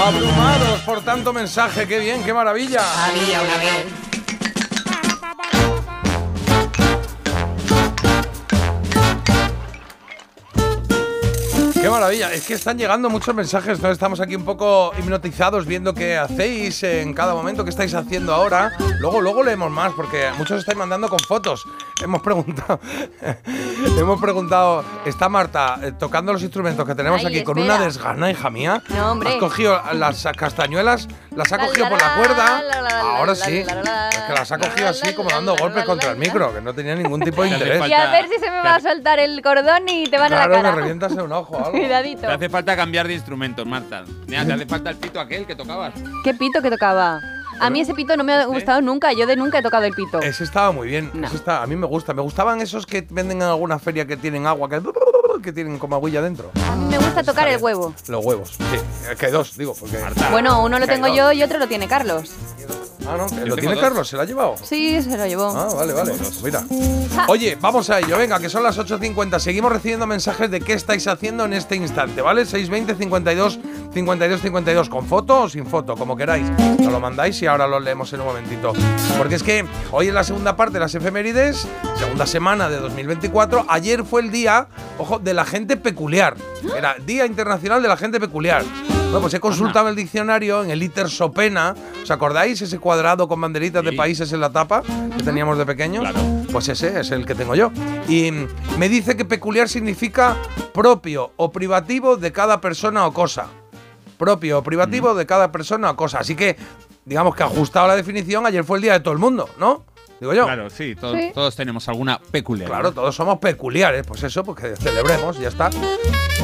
Abrumados por tanto mensaje, qué bien, qué maravilla. Había una vez. Qué maravilla, es que están llegando muchos mensajes, ¿no? Estamos aquí un poco hipnotizados viendo qué hacéis en cada momento, qué estáis haciendo ahora. Luego, luego leemos más, porque muchos estáis mandando con fotos. Hemos preguntado, hemos preguntado, está Marta eh, tocando los instrumentos que tenemos Ay, aquí con espera. una desgana, hija mía. No, hombre. Has cogido las castañuelas, las ha La, cogido la, por la cuerda. la, la, Ahora la, sí. la, la, la, Es que las ha cogido la, así la, como dando la, golpes la, contra la, el la. micro, que no tenía ningún tipo de interés. Y a ver si se me va a soltar el cordón y te van a Claro, la me cara. revientas en un ojo algo. Cuidadito. Te hace falta cambiar de instrumentos, Marta. Mira, te hace falta el pito aquel que tocabas. ¿Qué pito que tocaba? A mí ese pito no me ha ¿Este? gustado nunca. Yo de nunca he tocado el pito. Ese estaba muy bien. No. ese está- a mí me gusta. Me gustaban esos que venden en alguna feria que tienen agua, que, que tienen como agüilla dentro. A mí me gusta tocar el huevo. Los huevos. Sí, que hay dos, digo, porque. Marta. Bueno, uno lo tengo yo y otro lo tiene Carlos. Ah, no, lo tiene dos. Carlos, ¿se lo ha llevado? Sí, se lo llevó. Ah, vale, vale. Mira. Oye, vamos a ello, venga, que son las 8.50. Seguimos recibiendo mensajes de qué estáis haciendo en este instante, ¿vale? 620 52 52 52, con foto o sin foto, como queráis. Nos lo mandáis y ahora lo leemos en un momentito. Porque es que hoy es la segunda parte de las efemérides, segunda semana de 2024. Ayer fue el día, ojo, de la gente peculiar. Era Día Internacional de la Gente Peculiar. Bueno, pues he consultado el diccionario en el ITER Sopena. ¿Os acordáis? Ese cuadrado con banderitas de países en la tapa que teníamos de pequeños. Claro. Pues ese es el que tengo yo. Y me dice que peculiar significa propio o privativo de cada persona o cosa. Propio o privativo de cada persona o cosa. Así que, digamos que ajustado la definición, ayer fue el día de todo el mundo, ¿no? Digo yo. Claro, sí, to- Sí. todos tenemos alguna peculiaridad. Claro, todos somos peculiares, pues eso, pues que celebremos, ya está.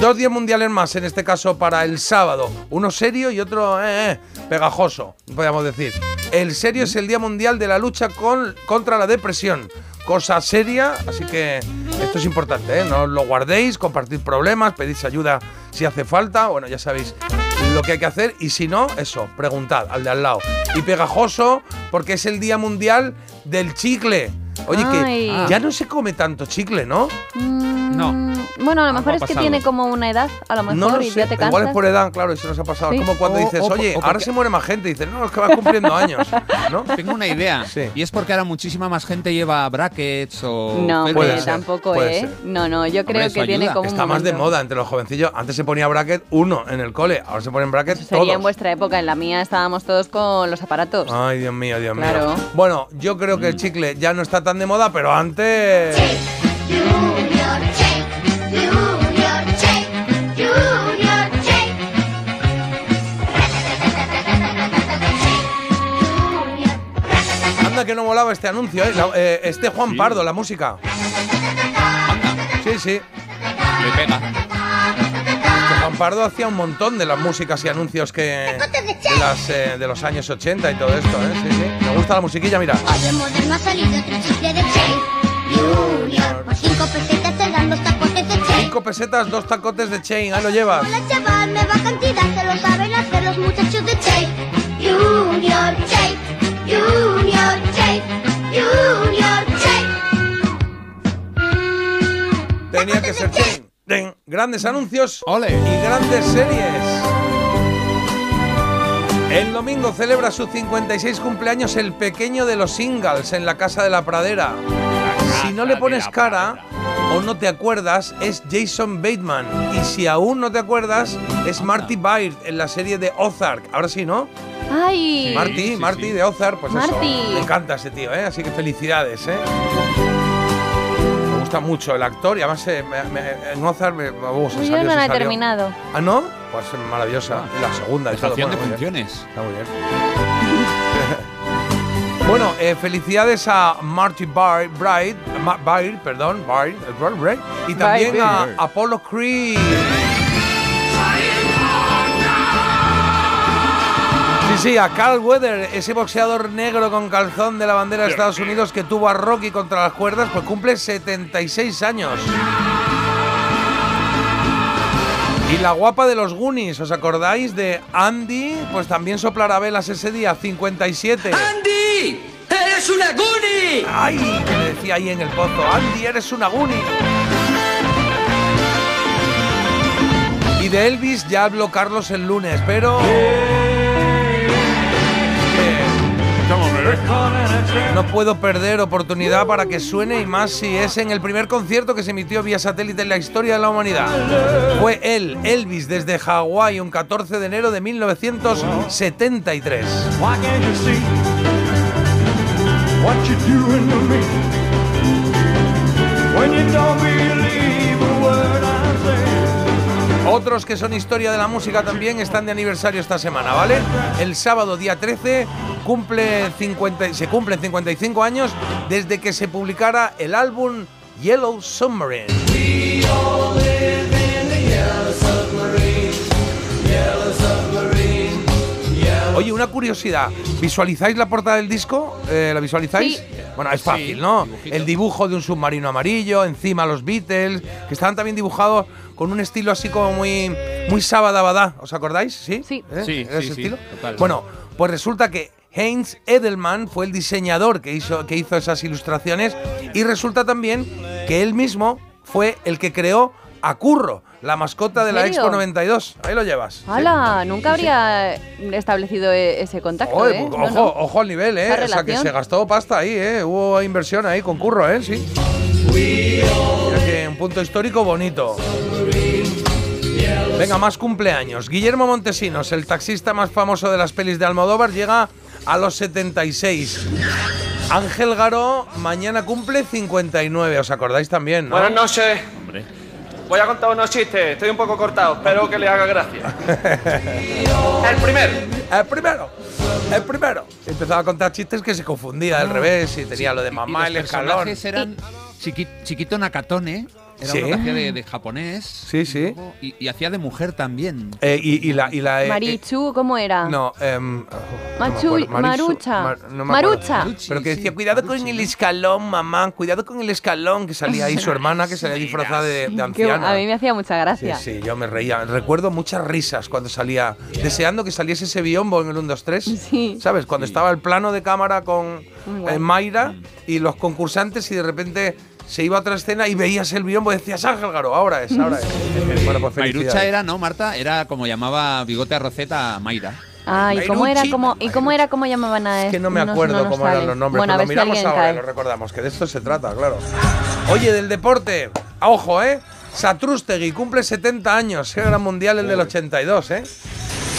Dos días mundiales más, en este caso para el sábado. Uno serio y otro eh, eh, pegajoso, podríamos decir. El serio es el Día Mundial de la Lucha con, contra la Depresión. Cosa seria, así que esto es importante, ¿eh? No os lo guardéis, compartid problemas, pedís ayuda si hace falta. Bueno, ya sabéis lo que hay que hacer. Y si no, eso, preguntad al de al lado. Y pegajoso, porque es el Día Mundial del Chicle. Oye, Ay. que ya no se come tanto chicle, ¿no? Mm, No. Bueno, a lo mejor es que pasado. tiene como una edad, a lo mejor, No lo y sé. ya te cansas. Igual es por edad, claro, eso nos ha pasado. Sí. Es como cuando O- dices, o- oye, o ahora porque- se muere más gente. Dices, no, es que vas cumpliendo años, ¿no? Tengo una idea. Sí. Y es porque ahora muchísima más gente lleva brackets o. No. Puede ser, tampoco, puede ¿eh? ser. No, no, yo creo que tiene como un Está más de moda entre los jovencillos. Antes se ponía bracket uno en el cole, ahora se ponen bracket Eso sería todos. en vuestra época, en la mía estábamos todos con los aparatos. Ay, Dios mío, Dios Claro. mío. Bueno, yo creo que el chicle ya no está tan de moda, pero antes. Junior este anuncio, ¿eh? La- eh, este Juan Sí. Pardo, la música. Sí, sí. Le pega. Que Juan Pardo hacía un montón de las músicas y anuncios que de, las, eh, de los años 80 y todo esto, ¿eh? Sí, sí. Me gusta la musiquilla, mira. En moderno ha salido otro chicle de Shake. Junior. Por cinco pesetas se dan los tacotes de Shake. Cinco pesetas, dos tacotes de chain, ahí lo llevas. Hola chaval, me va cantidad, se lo saben hacer los muchachos de Shake. Junior Shake, Junior Shake, Junior. Tenía que ser chain. Ten, Grandes anuncios Ole. y grandes series. El domingo celebra su 56 cumpleaños el pequeño de los singles en la Casa de la Pradera. Si no le pones cara Pradera. O no te acuerdas, es Jason Bateman. Y si aún no te acuerdas, es Marty Byrde en la serie de Ozark. Ahora sí, ¿no? ¡Ay! Sí. Marty, Marty sí. de Ozark, pues eso. Marty. Me encanta ese tío, ¿eh? Así que felicidades, ¿eh? Me gusta mucho el actor y además eh, me- me- en Ozark me, me gusta. Yo salió, no la he terminado. ¿Ah, no? Pues maravillosa. Ah. La segunda. Dejación de Bueno, muy bien. funciones. Está muy bien. Bueno, eh, felicidades a Marty Byrde, Byrde, Ma- Byrde, perdón, Byrde, Byrde, y también a Apollo Creed. Sí, sí, a Carl Weather, ese boxeador negro con calzón de la bandera de Estados Unidos que tuvo a Rocky contra las cuerdas, pues cumple 76 años. Y la guapa de los Goonies, ¿os acordáis de Andy? Pues también soplará velas ese día, 57. ¡Andy! ¡Eres una Goonie! ¡Ay! Que le decía ahí en el pozo, Andy, eres una Goonie. Y de Elvis ya habló Carlos el lunes, pero... No puedo perder oportunidad para que suene y más si es en el primer concierto que se emitió vía satélite en la historia de la humanidad. Fue él, Elvis, desde Hawái, un 14 de enero de 1973. You what you're doing to me? When you don't believe a word I say. Otros que son historia de la música también están de aniversario esta semana, ¿vale? El sábado día 13 cumple 50, se cumplen 55 años desde que se publicara el álbum Yellow Submarine. Una curiosidad. ¿Visualizáis la portada del disco? Eh, ¿La visualizáis? Sí. Bueno, es fácil, ¿no? dibujito. El dibujo de un submarino amarillo, encima los Beatles, que estaban también dibujados con un estilo así como muy, muy sabadabadá. ¿Os acordáis? ¿Sí? Sí. ¿Eh? Sí, ¿Era sí, ese sí, estilo? total. Bueno, pues resulta que Heinz Edelman fue el diseñador que hizo, que hizo esas ilustraciones y resulta también que él mismo fue el que creó a Curro, la mascota de ¿En la? Expo 92. Ahí lo llevas. ¿sí? ¡Hala! Nunca habría establecido e- ese contacto, Oye, ¿eh? pues, No, ojo, no. ojo al nivel, ¿eh? Esa O sea, que se gastó pasta ahí, ¿eh? Hubo inversión ahí con Curro, ¿eh? Sí. Mira que un punto histórico bonito. Venga, más cumpleaños. Guillermo Montesinos, el taxista más famoso de las pelis de Almodóvar, llega a los 76. Ángel Garó mañana cumple 59, ¿os acordáis también? ¿no? Buenas noches. Voy a contar unos chistes. Estoy un poco cortado. Espero que le haga gracia. El primero. El primero, el primero. Empezaba a contar chistes que se confundía al revés y tenía lo de mamá, y el los escalón. personajes eran chiqui- Chiquito Nakatone, era Sí. uno que hacía de, de japonés. Sí, sí. luego- Y, y hacía de mujer también. Eh, y, y la. Y la eh, Marichu, ¿cómo era? eh, no, oh, Machu-. Marichu- Marucha. Mar- no. Marucha. Pero que decía, sí, cuidado con el escalón, mamá, cuidado con el escalón, que salía ahí su hermana, que salía disfrazada de, de anciana. a mí me hacía mucha gracia. sí, yo me reía. Recuerdo muchas risas cuando salía, deseando que saliese ese biombo en el 1, 2, 3. Sí. ¿Sabes? Cuando estaba el plano de cámara con eh, Mayra y los concursantes y de repente se iba a otra escena y veías el biombo y decías, Ángel Garo, ahora es, ahora es. bueno, pues Mairucha felicidades. era, ¿no, Marta? Era como llamaba Bigote a Rosetta a Mayra. Ah, ¿y cómo era cómo, ¿y cómo era cómo llamaban a Es que no me acuerdo nos cómo eran sale. los nombres, Bueno, pero lo miramos ahora y lo recordamos, que de esto se trata, claro. Oye, del deporte, ojo, ¿eh? Satrústegui cumple 70 años, era mundial el del 82, ¿eh?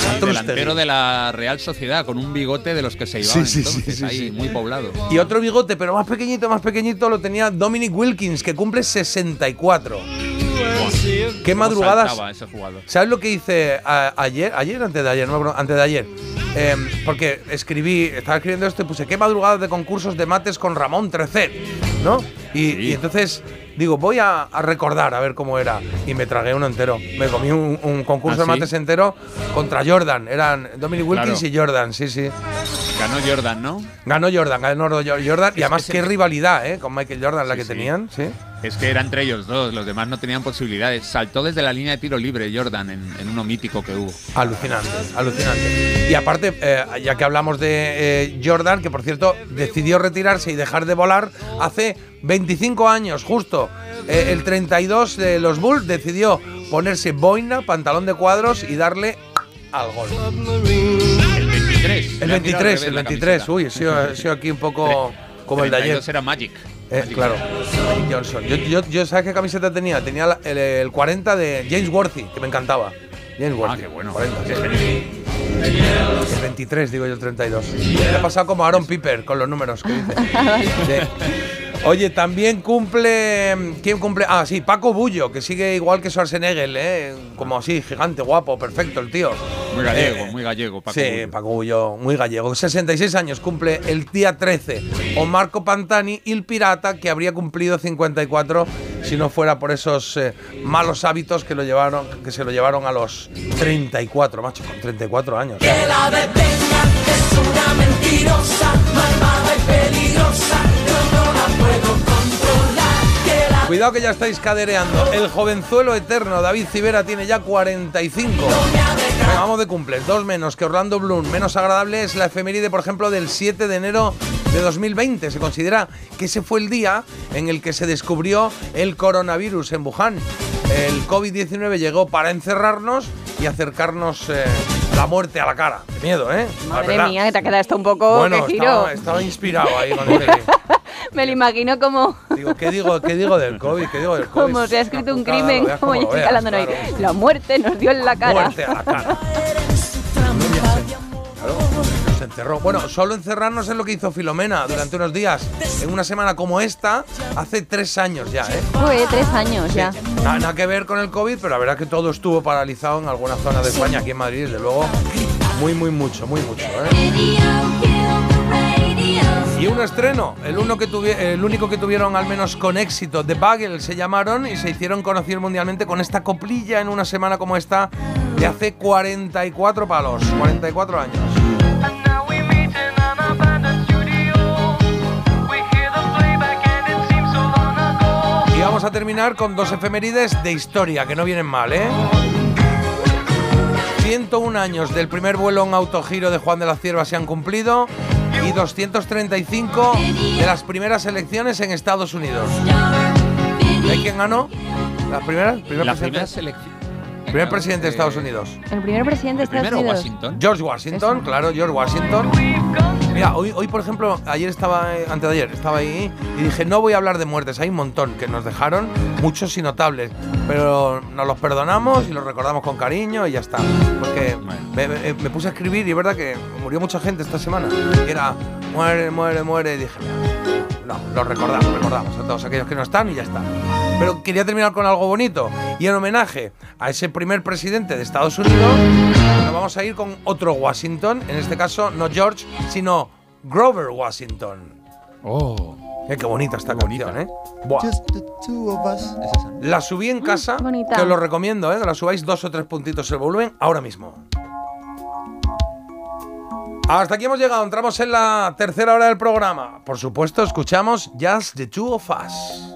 Satrústegui. Delantero de la Real Sociedad, con un bigote de los que se llevaban Sí, sí, sí, entonces, sí, ahí, sí. muy poblado. Y otro bigote, pero más pequeñito, más pequeñito, lo tenía Dominic Wilkins, que cumple 64. Qué madrugadas. ese. ¿Sabes lo que hice a- ayer? ¿Ayer o antes de ayer? No, me acuerdo, antes de ayer. Em, porque escribí, estaba escribiendo esto y puse qué madrugadas de concursos de mates con Ramón Trecet, ¿no? Y, y entonces digo, voy a, a recordar a ver cómo era. Y me tragué uno entero. Me comí un, un concurso ¿Ah, de sí? mates entero contra Jordan. Eran Dominic Wilkins Claro. y Jordan, sí, sí. Ganó Jordan, ¿no? Ganó Jordan, ganó Jordan. Y además, qué rivalidad, ¿eh? Con Michael Jordan, la Sí, que sí. tenían, sí. Es que era entre ellos dos, los demás no tenían posibilidades. Saltó desde la línea de tiro libre Jordan en, en uno mítico que hubo. Alucinante, alucinante. Y aparte, eh, ya que hablamos de eh, Jordan, que por cierto decidió retirarse y dejar de volar hace 25 años, justo. Eh, el 32 de los Bulls decidió ponerse boina, pantalón de cuadros y darle al gol. El 23. El Le ha mirado al 23, revés el la 23. camiseta. Uy, he sido, he sido aquí un poco como el de ayer. 32 era Magic. Eh, claro, Johnson. Magic Johnson. Yo, yo, yo, ¿sabes qué camiseta tenía? Tenía la- el, el 40 de James Worthy, que me encantaba. James Worthy. Ah, qué bueno. 40, sí. El 23, digo yo, el 32. Me ha pasado como Aaron Piper con los números que dice. Oye, también cumple. ¿Quién cumple? Ah, sí, Paco Bullo, que sigue igual que Schwarzenegger, ¿eh? Como así, gigante, guapo, perfecto el tío. Muy gallego, Eh, muy gallego. Paco sí, Bullo. Paco Bullo, muy gallego. 66 años cumple el día 13. O Marco Pantani, el pirata, que habría cumplido 54 si no fuera por esos eh, malos hábitos que, lo llevaron, que se lo llevaron a los 34, macho, con 34 años. Cuidado que ya estáis cadereando. El jovenzuelo eterno David Civera tiene ya 45. Venga, vamos de cumple. Dos menos que Orlando Bloom. Menos agradable es la efeméride, por ejemplo, del 7 de enero de 2020. Se considera que ese fue el día en el que se descubrió el coronavirus en Wuhan. el COVID-19 llegó para encerrarnos y acercarnos eh, la muerte a la cara. Qué miedo, ¿eh? Madre mía, que te ha quedado esto un poco Bueno, que estaba, estaba inspirado ahí con el Me lo imagino como, Digo, ¿qué digo, ¿qué digo del COVID? ¿Qué digo del COVID? como se ha escrito un crimen, como Jessica veas, Landon hoy. La muerte nos dio en la cara. Muerte a la cara. Claro, nos encerró. Bueno, solo encerrarnos es lo que hizo Filomena durante unos días. En una semana como esta, hace tres años ya, ¿eh? Fue tres años ya. Nada, nada que ver con el COVID, pero la verdad que todo estuvo paralizado en alguna zona de España, aquí en Madrid, desde luego. Muy, muy mucho, muy mucho, ¿eh? Y un estreno, el, uno que el único que tuvieron al menos con éxito, The Bugle se llamaron y se hicieron conocer mundialmente con esta coplilla en una semana como esta de hace 44 palos, 44 años. Y vamos a terminar con dos efemérides de historia que no vienen mal, ¿eh? 101 años del primer vuelo en autogiro de Juan de la Cierva se han cumplido y 235 de las primeras elecciones en Estados Unidos. ¿Hay quién ganó? ¿Las primeras? ¿Primer La presidente? primera selección. primer presidente de Estados Unidos. El primer presidente de El Estados primero, Unidos. Washington. George Washington, claro, George Washington. Mira, hoy, hoy por ejemplo, ayer estaba, eh, antes de ayer, estaba ahí y dije, no voy a hablar de muertes, hay un montón que nos dejaron, muchos y notables, pero nos los perdonamos y los recordamos con cariño y ya está. Porque me, me- me puse a escribir y es verdad que murió mucha gente esta semana. Y era, muere, muere, muere, y dije, no, los recordamos, recordamos a todos aquellos que no están y ya está. Pero quería terminar con algo bonito. Y en homenaje a ese primer presidente de Estados Unidos, nos vamos a ir con otro Washington. En este caso, no George, sino Grover Washington. Oh. Eh, qué bonita esta canción, ¿eh? Buah. Es esa. La subí en casa, bonita. que os lo recomiendo, ¿eh? Que la subáis dos o tres puntitos el volumen ahora mismo. Hasta aquí hemos llegado, entramos en la tercera hora del programa. Por supuesto, escuchamos Just the Two of Us.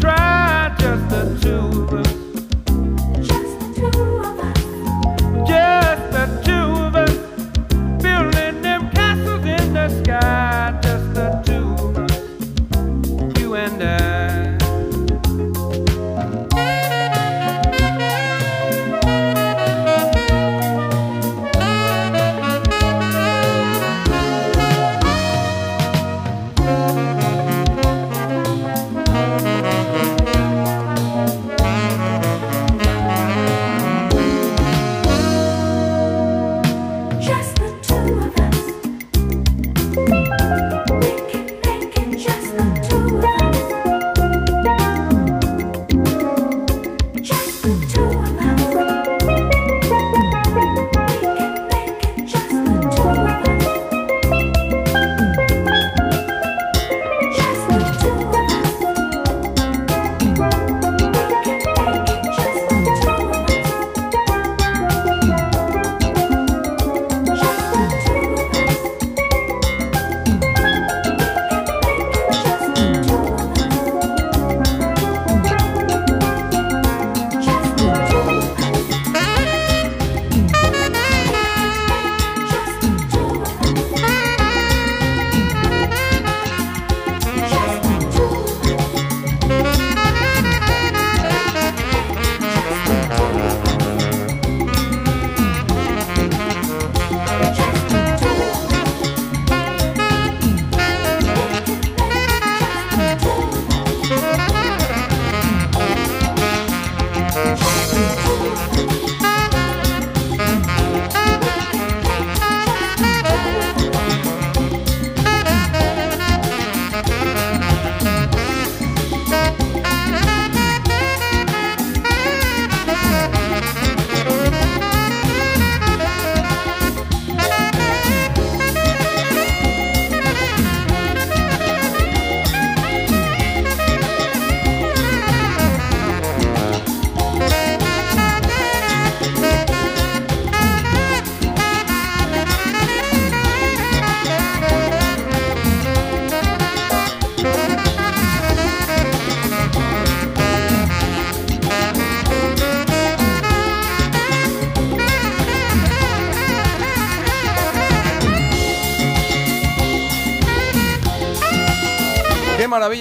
try, just the two of us.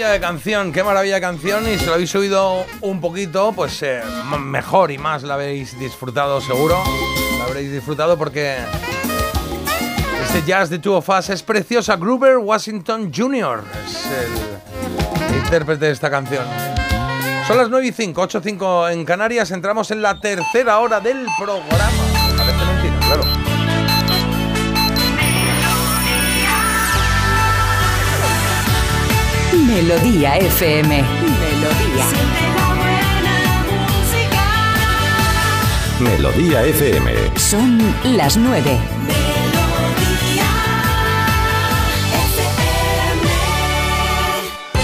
De canción, qué maravilla canción. Y si lo habéis subido un poquito, pues eh, mejor y más la habéis disfrutado seguro. La habréis disfrutado porque este jazz de Two of Us es preciosa. Gruber Washington Jr. es el intérprete de esta canción. Son las 9 y 5, 8 y 5 en Canarias. Entramos en la tercera hora del programa. Melodía FM. Melodía. Melodía FM. Son las nueve.